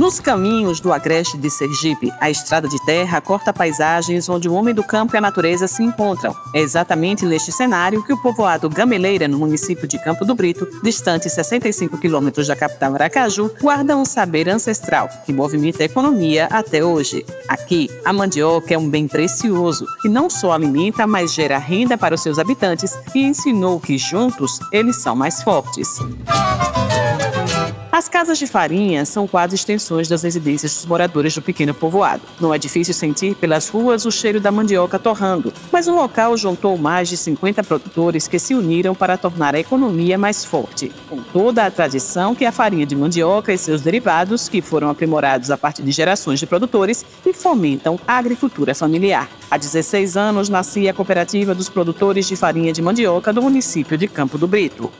Nos caminhos do agreste de Sergipe, a estrada de terra corta paisagens onde o homem do campo e a natureza se encontram. É exatamente neste cenário que o povoado Gameleira, no município de Campo do Brito, distante 65 quilômetros da capital Aracaju, guarda um saber ancestral que movimenta a economia até hoje. Aqui, a mandioca é um bem precioso que não só alimenta, mas gera renda para os seus habitantes e ensinou que juntos eles são mais fortes. As casas de farinha são quase extensões das residências dos moradores do pequeno povoado. Não é difícil sentir pelas ruas o cheiro da mandioca torrando, mas o local juntou mais de 50 produtores que se uniram para tornar a economia mais forte, com toda a tradição que a farinha de mandioca e seus derivados, que foram aprimorados a partir de gerações de produtores e fomentam a agricultura familiar. Há 16 anos nascia a Cooperativa dos Produtores de Farinha de Mandioca do município de Campo do Brito.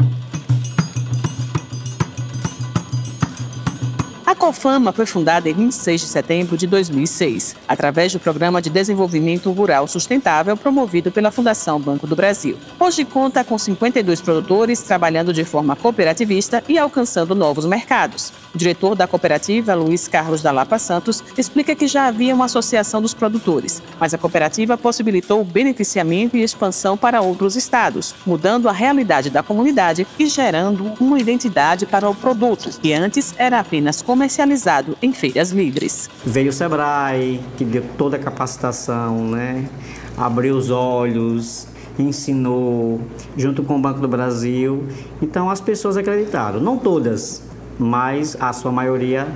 A Cofama foi fundada em 26 de setembro de 2006, através do Programa de Desenvolvimento Rural Sustentável promovido pela Fundação Banco do Brasil. Hoje conta com 52 produtores trabalhando de forma cooperativista e alcançando novos mercados. O diretor da cooperativa, Luiz Carlos da Lapa Santos, explica que já havia uma associação dos produtores, mas a cooperativa possibilitou o beneficiamento e expansão para outros estados, mudando a realidade da comunidade e gerando uma identidade para o produto, que antes era apenas comercial comercializado em feiras livres. Veio o Sebrae, que deu toda a capacitação, né? abriu os olhos, ensinou, junto com o Banco do Brasil. Então as pessoas acreditaram, não todas, mas a sua maioria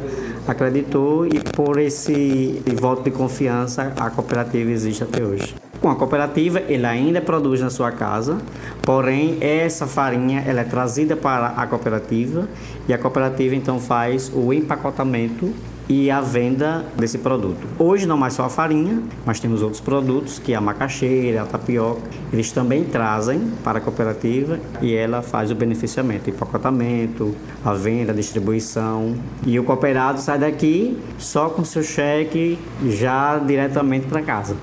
acreditou e por esse voto de confiança a cooperativa existe até hoje. Com a cooperativa, ele ainda produz na sua casa, porém essa farinha ela é trazida para a cooperativa e a cooperativa então faz o empacotamento e a venda desse produto. Hoje não mais só a farinha, mas temos outros produtos que é a macaxeira, a tapioca, eles também trazem para a cooperativa e ela faz o beneficiamento, empacotamento, a venda, a distribuição e o cooperado sai daqui só com seu cheque já diretamente para casa.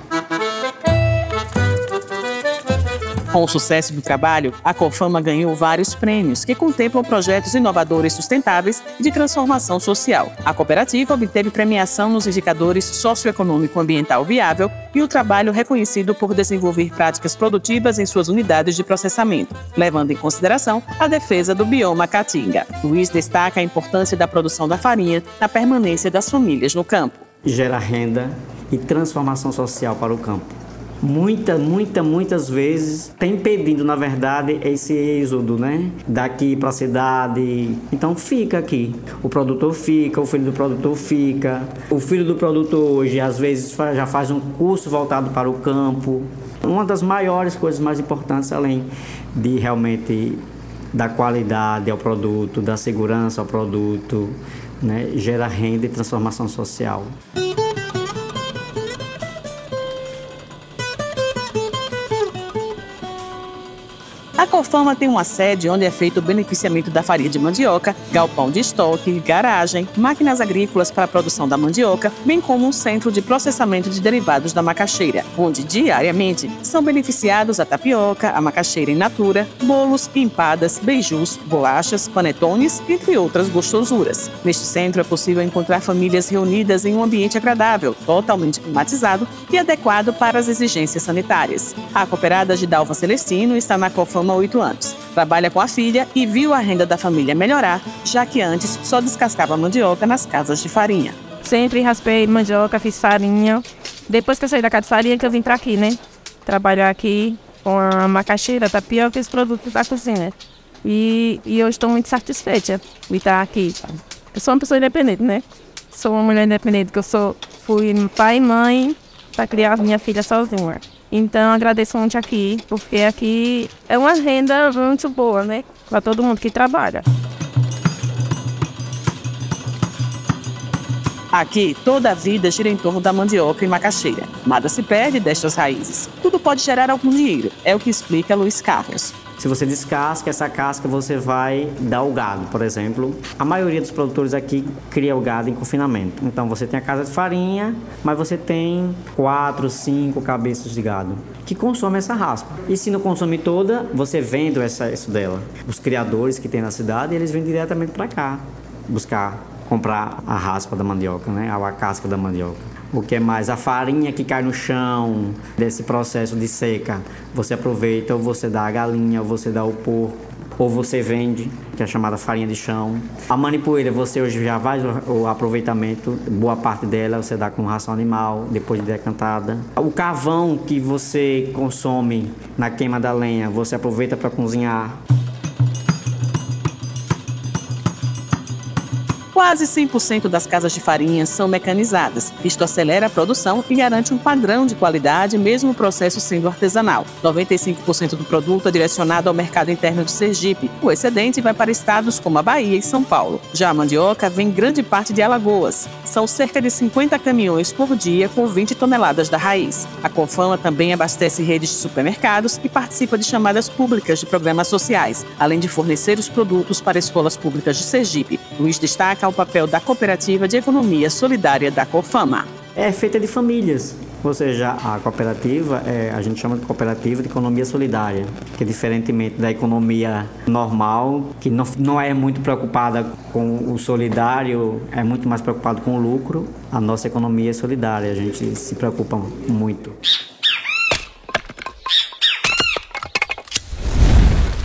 Com o sucesso do trabalho, a Cofama ganhou vários prêmios que contemplam projetos inovadores sustentáveis e de transformação social. A cooperativa obteve premiação nos indicadores socioeconômico ambiental viável e o trabalho reconhecido por desenvolver práticas produtivas em suas unidades de processamento, levando em consideração a defesa do bioma caatinga. Luiz destaca a importância da produção da farinha na permanência das famílias no campo. Gera renda e transformação social para o campo muita, muita, muitas vezes tem impedindo, na verdade, esse êxodo, né? Daqui para a cidade. Então fica aqui. O produtor fica, o filho do produtor fica. O filho do produtor hoje, às vezes, já faz um curso voltado para o campo. Uma das maiores coisas mais importantes, além de realmente da qualidade ao produto, da segurança ao produto, né? gera renda e transformação social. A Cofama tem uma sede onde é feito o beneficiamento da farinha de mandioca, galpão de estoque, garagem, máquinas agrícolas para a produção da mandioca, bem como um centro de processamento de derivados da macaxeira, onde diariamente são beneficiados a tapioca, a macaxeira in natura, bolos, empadas, beijus, bolachas, panetones, entre outras gostosuras. Neste centro é possível encontrar famílias reunidas em um ambiente agradável, totalmente climatizado e adequado para as exigências sanitárias. A cooperada de Dalva Celestino está na Cofama há oito anos. Trabalha com a filha e viu a renda da família melhorar, já que antes só descascava mandioca nas casas de farinha. Sempre raspei mandioca, fiz farinha. Depois que eu saí da casa de farinha, que eu vim para aqui, né? Trabalhar aqui com a macaxeira, tapioca e os produtos da cozinha. E, e eu estou muito satisfeita de estar aqui. Eu sou uma pessoa independente, né? Sou uma mulher independente, que eu sou, fui pai e mãe para criar minha filha sozinha. Então agradeço muito aqui, porque aqui é uma renda muito boa, né? Para todo mundo que trabalha. Aqui, toda a vida gira em torno da mandioca e macaxeira. Nada se perde destas raízes. Tudo pode gerar algum dinheiro, é o que explica Luiz Carlos. Se você descasca essa casca, você vai dar o gado, por exemplo. A maioria dos produtores aqui cria o gado em confinamento. Então você tem a casa de farinha, mas você tem quatro, cinco cabeças de gado que consome essa raspa. E se não consome toda, você vende essa, isso dela. Os criadores que tem na cidade, eles vêm diretamente para cá buscar comprar a raspa da mandioca, né? A casca da mandioca. O que é mais? A farinha que cai no chão desse processo de seca. Você aproveita ou você dá a galinha, ou você dá o porco, ou você vende, que é chamada farinha de chão. A manipoeira, você hoje já faz o aproveitamento, boa parte dela você dá com ração animal, depois de decantada. O carvão que você consome na queima da lenha, você aproveita para cozinhar. Quase 100% das casas de farinha são mecanizadas. Isto acelera a produção e garante um padrão de qualidade, mesmo o processo sendo artesanal. 95% do produto é direcionado ao mercado interno de Sergipe. O excedente vai para estados como a Bahia e São Paulo. Já a mandioca vem grande parte de Alagoas. São cerca de 50 caminhões por dia com 20 toneladas da raiz. A Confama também abastece redes de supermercados e participa de chamadas públicas de programas sociais, além de fornecer os produtos para escolas públicas de Sergipe. Luiz destaca o papel da Cooperativa de Economia Solidária da COFAMA. É feita de famílias, ou seja, a cooperativa, é, a gente chama de cooperativa de economia solidária, que diferentemente da economia normal, que não, não é muito preocupada com o solidário, é muito mais preocupado com o lucro, a nossa economia é solidária, a gente se preocupa muito.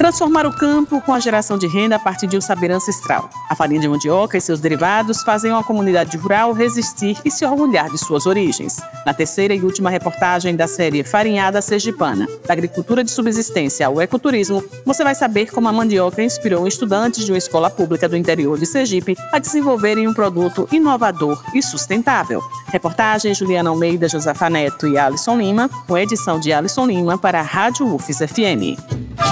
Transformar o campo com a geração de renda a partir de um saber ancestral. A farinha de mandioca e seus derivados fazem uma comunidade rural resistir e se orgulhar de suas origens. Na terceira e última reportagem da série Farinhada Sergipana, da agricultura de subsistência ao ecoturismo, você vai saber como a mandioca inspirou estudantes de uma escola pública do interior de Sergipe a desenvolverem um produto inovador e sustentável. Reportagem Juliana Almeida, Josafa Neto e Alisson Lima, com edição de Alisson Lima para a Rádio UFES FM.